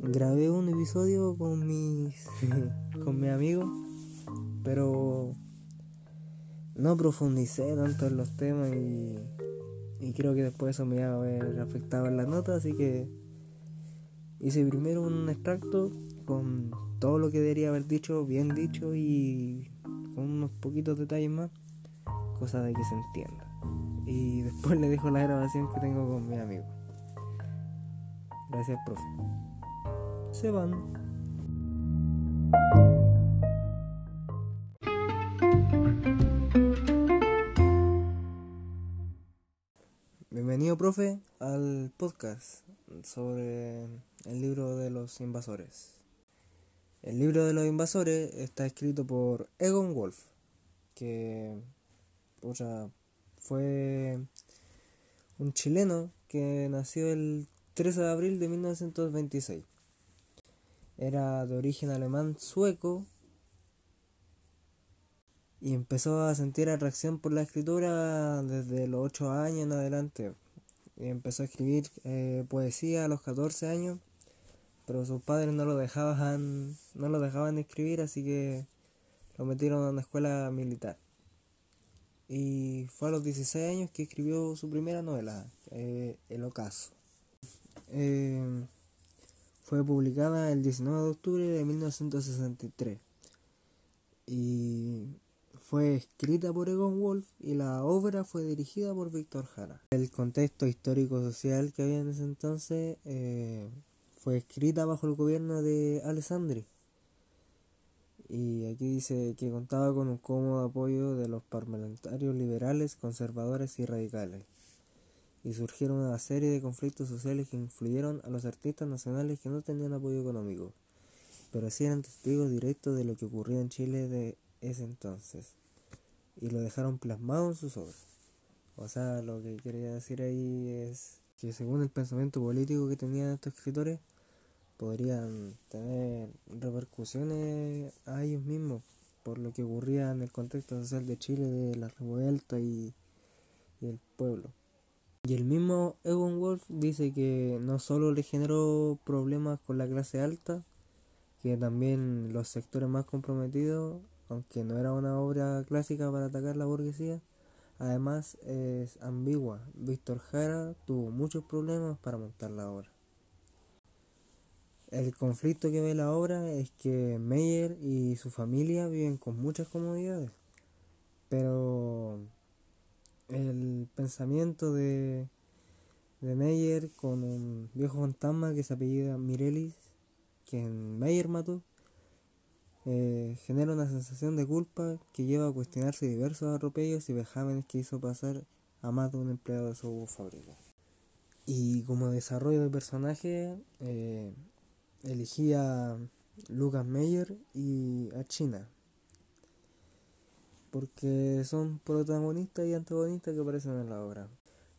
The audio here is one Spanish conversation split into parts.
Grabé un episodio con mis con mi amigo, pero no profundicé tanto en los temas y, y creo que después eso me iba a haber afectado en la nota, así que hice primero un extracto con todo lo que debería haber dicho, bien dicho y unos poquitos detalles más, cosa de que se entienda. Y después le dejo la grabación que tengo con mi amigo. Gracias, profe. Se van. Bienvenido, profe, al podcast sobre el libro de los invasores. El libro de los invasores está escrito por Egon Wolf, que fue un chileno que nació el 13 de abril de 1926. Era de origen alemán sueco y empezó a sentir atracción por la escritura desde los 8 años en adelante. Y empezó a escribir eh, poesía a los 14 años, pero sus padres no lo dejaban, no lo dejaban escribir, así que lo metieron a una escuela militar. Y fue a los 16 años que escribió su primera novela, eh, El Ocaso. Eh, fue publicada el 19 de octubre de 1963 y fue escrita por Egon Wolf y la obra fue dirigida por Víctor Jara. El contexto histórico-social que había en ese entonces eh, fue escrita bajo el gobierno de Alessandri. Y aquí dice que contaba con un cómodo apoyo de los parlamentarios liberales, conservadores y radicales. Y surgieron una serie de conflictos sociales que influyeron a los artistas nacionales que no tenían apoyo económico, pero sí eran testigos directos de lo que ocurría en Chile de ese entonces y lo dejaron plasmado en sus obras. O sea, lo que quería decir ahí es que según el pensamiento político que tenían estos escritores, podrían tener repercusiones a ellos mismos por lo que ocurría en el contexto social de Chile, de la revuelta y, el pueblo. Y el mismo Egon Wolf dice que no solo le generó problemas con la clase alta, que también los sectores más comprometidos aunque no era una obra clásica para atacar la burguesía, además es ambigua. Víctor Jara tuvo muchos problemas para montar la obra. El conflicto que ve la obra es que Meyer y su familia viven con muchas comodidades, pero el pensamiento de, de Meyer con un viejo fantasma que se apellida Mirelis, quien Meyer mató, eh, genera una sensación de culpa que lleva a cuestionarse diversos atropellos y vejámenes que hizo pasar a más de un empleado de su fábrica. Y como desarrollo de personaje, eh, elegí a Lucas Meyer y a China. Porque son protagonistas y antagonistas que aparecen en la obra.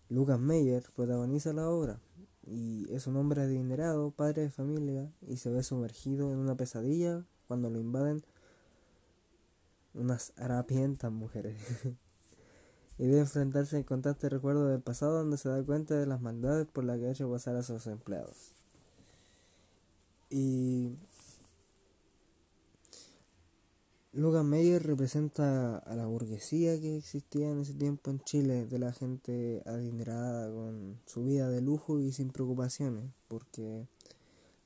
Lucas Meyer protagoniza la obra y es un hombre adinerado, padre de familia y se ve sumergido en una pesadilla cuando lo invaden unas harapientas mujeres. y debe enfrentarse en constante recuerdo del pasado donde se da cuenta de las maldades por las que ha hecho pasar a sus empleados. Y Logan Meyer representa a la burguesía que existía en ese tiempo en Chile, de la gente adinerada con su vida de lujo y sin preocupaciones, porque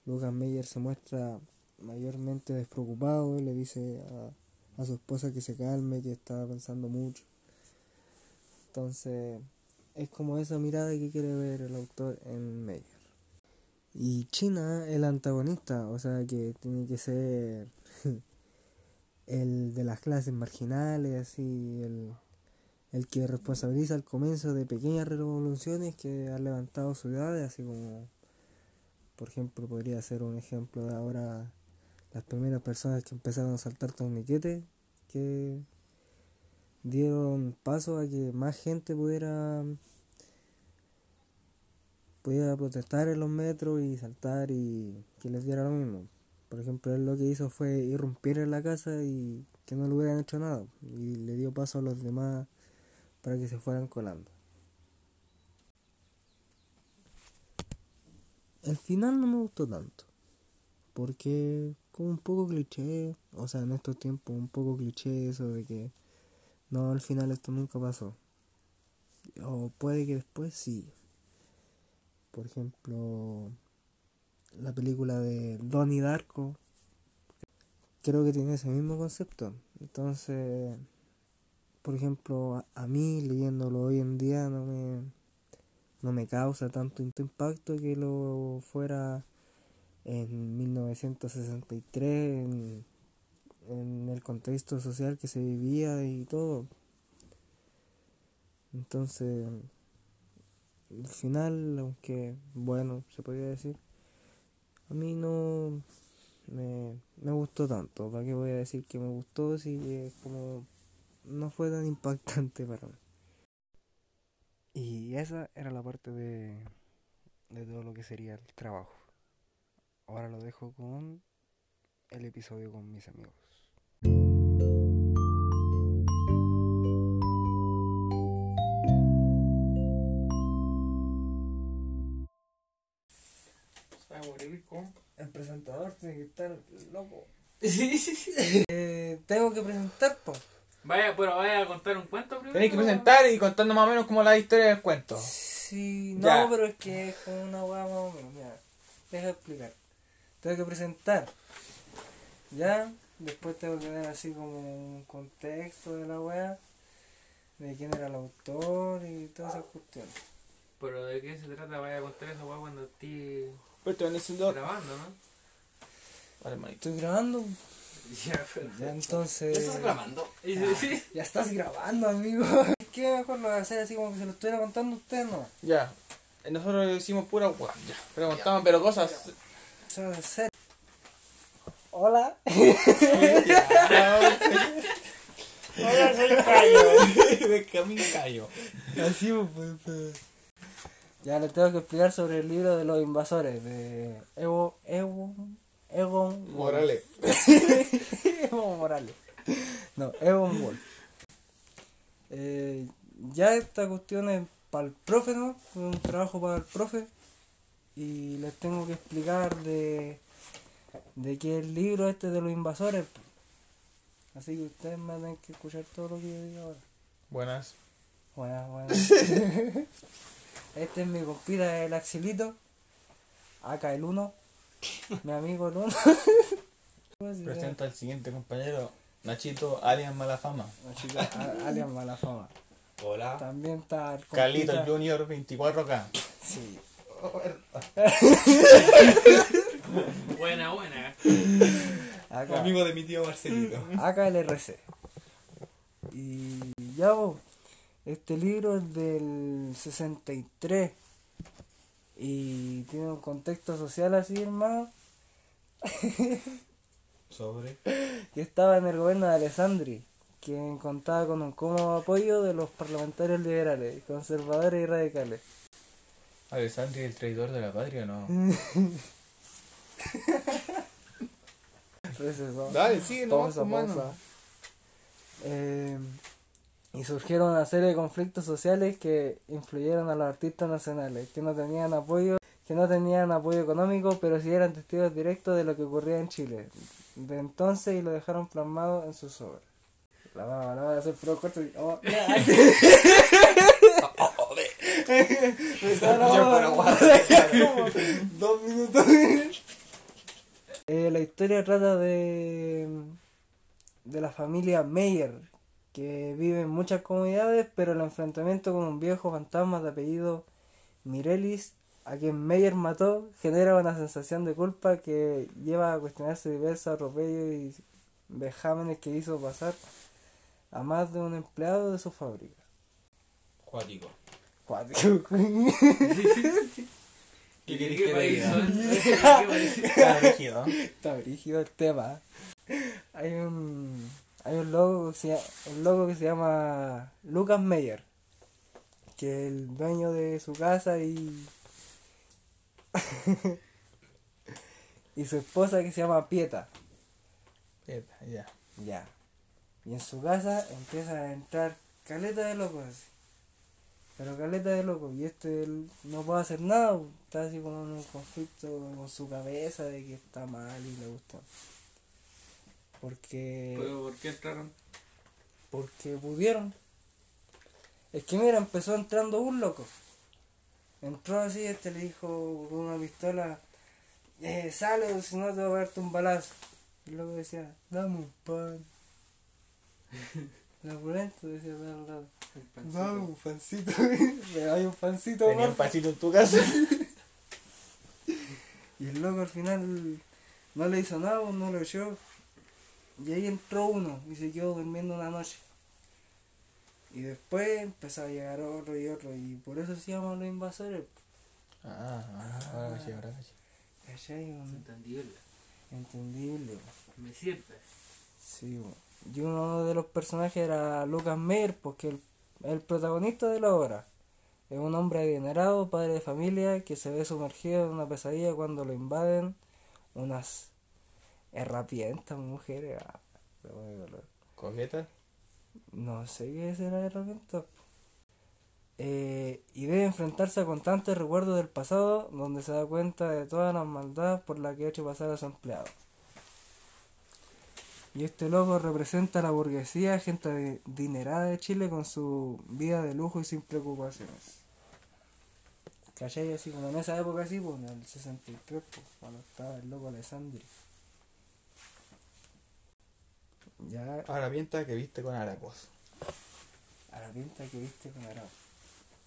Logan Meyer se muestra mayormente despreocupado, le dice a, a su esposa que se calme, que estaba pensando mucho. Entonces, es como esa mirada que quiere ver el autor en Meyer. Y China, el antagonista, o sea que tiene que ser el de las clases marginales, así, el, el que responsabiliza al comienzo de pequeñas revoluciones que han levantado ciudades, así como, por ejemplo, podría ser un ejemplo de ahora las primeras personas que empezaron a saltar torniquetes, que dieron paso a que más gente pudiera pudiera protestar en los metros y saltar y que les diera lo mismo. Por ejemplo, él lo que hizo fue irrumpir en la casa y que no le hubieran hecho nada y le dio paso a los demás para que se fueran colando. El final no me gustó tanto, porque como un poco cliché, o sea, en estos tiempos un poco cliché eso de que no, al final esto nunca pasó. O puede que después sí. Por ejemplo, la película de Donnie Darko, creo que tiene ese mismo concepto. Entonces, por ejemplo, a, mí leyéndolo hoy en día no me, no me causa tanto impacto que lo fuera en 1963, en, en el contexto social que se vivía y todo. Entonces, al final, aunque bueno, se podría decir, a mí no me, me gustó tanto. ¿Para qué voy a decir que me gustó si es como no fue tan impactante para mí? Y esa era la parte de, de todo lo que sería el trabajo. Ahora lo dejo con el episodio con mis amigos. El presentador tiene que estar loco. eh, tengo que presentar, po. Vaya, pero vaya a contar un cuento primero. Tenéis que presentar y contando más o menos como la historia del cuento. Sí, no, Ya. pero es que es como una hueá más o menos. Mira, deja de explicar. Tengo que presentar. Ya, después tengo que dar así como un contexto de la weá, de quién era el autor y todas esas cuestiones. Pero de qué se trata, vaya a contar esa weá cuando estés Pero te van diciendo. grabando, ¿no? Vale, manito. Estoy grabando. Ya, pero. Ya entonces. ¿Estás grabando? Y sí, sí. Ya estás grabando, amigo. Es que mejor lo voy a hacer así como que se lo estuviera contando a usted, ¿no? Ya. Eh, Nosotros decimos pura weá. Ya. Preguntaban, pero cosas. A hacer. Hola. Hola, soy Cayo. Benjamín Cayo. Así pues, pues. Ya le tengo que explicar sobre el libro de los invasores de Evo, Evo, Egon. Morales. Evo Morales. No, Egon Wolf. Eh, ya esta cuestión es para el profe, ¿no? Un trabajo para el profe. Y les tengo que explicar de, de qué es el libro este de los invasores. Así que ustedes me tienen que escuchar todo lo que yo diga ahora. Buenas. Bueno, bueno. Este es mi compita, el Axelito. Acá el uno. Mi amigo el uno. Presenta al siguiente compañero. Nachito, alias Malafama. Nachito, alias Malafama. Hola. También está el Carlito compita- Junior 24K. Sí. Buena, buena. Acá, de mi tío Marcelito. acá el RC. Y ya vos, este libro es del 63. Y tiene un contexto social así, hermano. Sobre. que estaba en el gobierno de Alessandri, quien contaba con un cómodo apoyo de los parlamentarios liberales, conservadores y radicales. Alessandri, el traidor de la patria, no. Entonces, Dale, sigue, no, pausa, pausa. Eh, y surgieron una serie de conflictos sociales que influyeron a los artistas nacionales, que no tenían apoyo, que no tenían apoyo económico, pero sí eran testigos directos de lo que ocurría en Chile. De entonces y lo dejaron plasmado en sus obras. La van a, la van a hacer pro corto y- Dos minutos. Eh, la historia trata de de la familia Meyer, que vive en muchas comunidades, pero el enfrentamiento con un viejo fantasma de apellido Mirelis, a quien Meyer mató, genera una sensación de culpa que lleva a cuestionarse diversos atropellos y vejámenes que hizo pasar a más de un empleado de su fábrica. Cuático. Cuático. ¿Qué ¿Qué querés que. Está rígido. Está brígido el tema. Hay un hay un logo que se llama, un logo que se llama Lucas Meyer, que es el dueño de su casa y y su esposa que se llama Pieta. Ya. Ya. Y en su casa empiezan a entrar caleta de locos así. Pero caleta de locos. Y este no puede hacer nada. Está así como en un conflicto con su cabeza de que está mal y le gusta. Porque... ¿Pero por qué entraron? Porque pudieron. Es que mira, empezó entrando un loco. Entró así, este le dijo con una pistola, eh, sale o si no te voy a darte un balazo. Y loco decía, dame un pan. La pulento decía al lado, El pancito. dame un pancito. Me hay un pancito Tenía un pasito en tu casa. Y el loco al final no le hizo nada, pues, no lo echó. Y ahí entró uno y se quedó durmiendo una noche. Y después empezó a llegar otro y otro. Y por eso se llaman los invasores. Ah, ah, ahora sí, ahora sí. Entendible. Entendible. po. Me sirve. Sí, po. Y uno de los personajes era Lucas Meyer, porque el, el protagonista de la obra es un hombre adinerado, padre de familia, que se ve sumergido en una pesadilla cuando lo invaden unas herramientas mujeres. Ah. No sé qué es la herramienta. Eh, y debe enfrentarse a constantes recuerdos del pasado, donde se da cuenta de todas las maldades por las que ha hecho pasar a su empleado. Y este loco representa a la burguesía, gente adi- adinerada de Chile con su vida de lujo y sin preocupaciones. ¿Cachai? Así como en esa época así, pues en el 63, pues, cuando estaba el loco Alessandri. Ya Ahora pienta que viste con harapos. a la pinta que viste con Arao.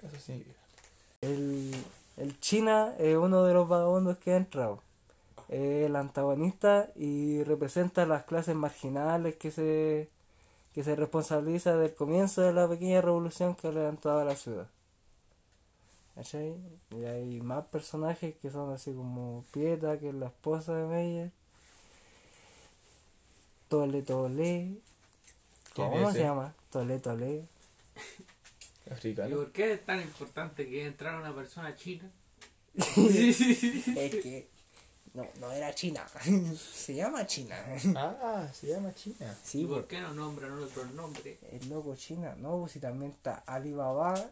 Eso sí. El, el China es uno de los vagabundos que ha entrado. Es el antagonista y representa a las clases marginales que se, que se responsabiliza del comienzo de la pequeña revolución que ha levantado a la ciudad. ¿Cachai? Y hay más personajes que son así como Pieta, que es la esposa de Meyer. Tole Tole. ¿Quién ¿Cómo se llama? Tole Tole. ¿Y por qué es tan importante que entrara una persona china? Es que no, no era China. Se llama China. Ah, se llama China. ¿Y Sí, por porque qué no nombran otro nombre? el loco China. No, pues si también está Alibaba,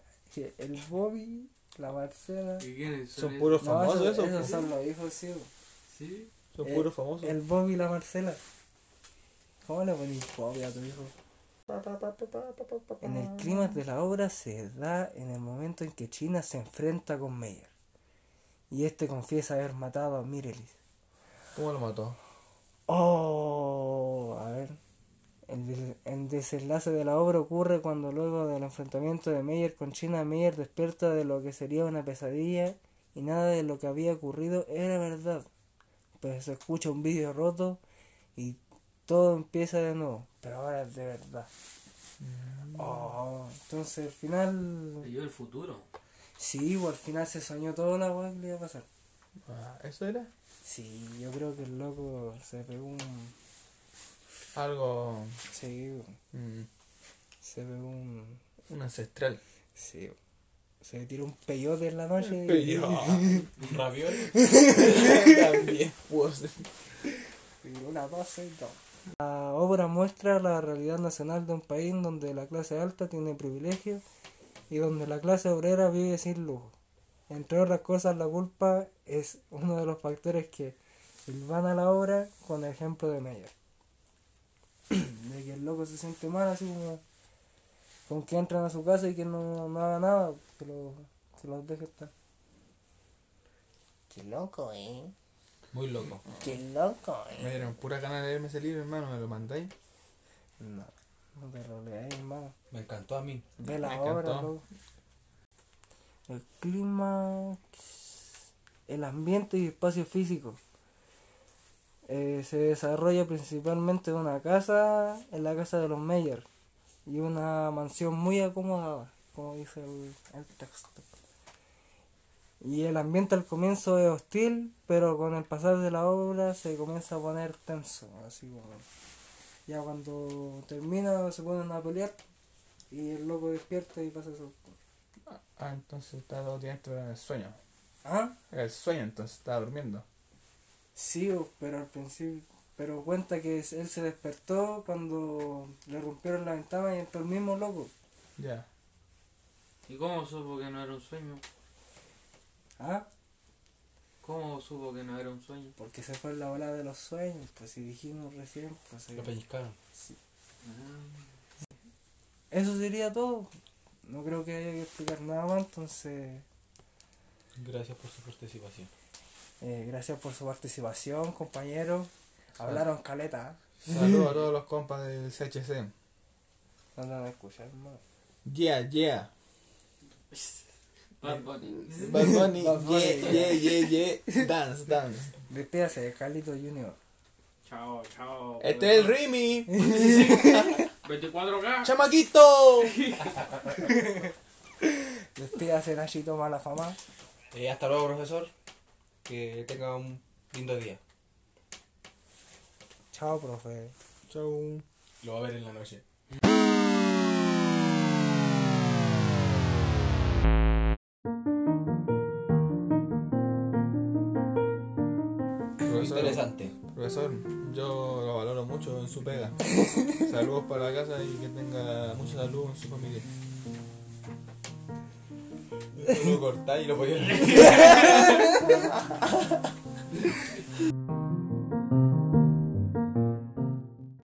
el Bobby, la Marcela. ¿Y quiénes son? Son esos? puros No, famosos esos, esos. esos pues. son los hijos, sí. ¿Sí? Son Eh, puros famosos. El Bobby y la Marcela. ¿Cómo le pones Bobby a tu hijo? En el clima de la obra se da en el momento en que China se enfrenta con Meyer. Y este confiesa haber matado a Mirelis. ¿Cómo lo mató? Oh, a ver. El, des- el desenlace de la obra ocurre cuando luego del enfrentamiento de Meyer con China, Meyer despierta de lo que sería una pesadilla y nada de lo que había ocurrido era verdad. Pues se escucha un vídeo roto y todo empieza de nuevo, pero ahora es de verdad. Oh, entonces al final, el futuro. Sí, pues, al final se soñó todo la weá que le iba a pasar. Ah, ¿Eso era? Sí, yo creo que el loco se pegó un... Algo. Sí, mm, se pegó un... un ancestral. Sí. Se tiró un peyote en la noche. y- Un raviol. También. Pues, una doce y todo. La obra muestra la realidad nacional de un país donde la clase alta tiene privilegios y donde la clase obrera vive sin lujo. Entre otras cosas, la culpa es uno de los factores que van a la obra con el ejemplo de Meyer. De que el loco se siente mal, así como con que entran a su casa y que no, no haga nada, que, lo, que los deje estar. Qué loco, eh. Muy loco. Qué loco, eh. Me dieron pura ganas de leerme ese libro, hermano. ¿Me lo mandáis? No, hermano. Me encantó a mí. Ve la Me obra, encantó. loco. El clima, el ambiente y espacio físico. Eh, se desarrolla principalmente en una casa, en la casa de los Meyer, y una mansión muy acomodada, como dice el, el texto. Y el ambiente al comienzo es hostil, pero con el pasar de la obra se comienza a poner tenso, así como ya cuando termina se ponen a pelear y el loco despierta y pasa eso. Ah, entonces estaba todo dentro en el sueño. ¿Ah? Era el sueño, entonces estaba durmiendo. Sí, pero al principio, pero cuenta que él se despertó cuando le rompieron la ventana y entró el mismo loco. Ya. ¿Y cómo supo que no era un sueño? ¿Ah? ¿Cómo supo que no era un sueño? Porque se fue en la ola de los sueños, pues si dijimos recién, pues... Lo pellizcaron. sí. Ah. Eso sería todo. No creo que haya que explicar nada más, entonces... Gracias por su participación. eh, gracias por su participación, compañeros. Hablaron caleta. ¿eh? Saludos a todos los compas del CHC. No no me escuchan, hermano. Yeah, yeah. Bad Bunny. Bad Bunny, Bad Bunny, yeah, yeah, yeah, yeah. Dance, dance. Despídase, Carlito Junior. Chao, chao. Este es el Rimi. 24K. ¡Chamaquito! Despídase, Nachito Malafama. Eh, hasta luego, profesor. Que tenga un lindo día. Chao, profe. Chau. Lo va a ver en la noche. Profesor, yo lo valoro mucho en su pega. Saludos para la casa y que tenga mucha salud en su familia. Lo cortáis y lo podéis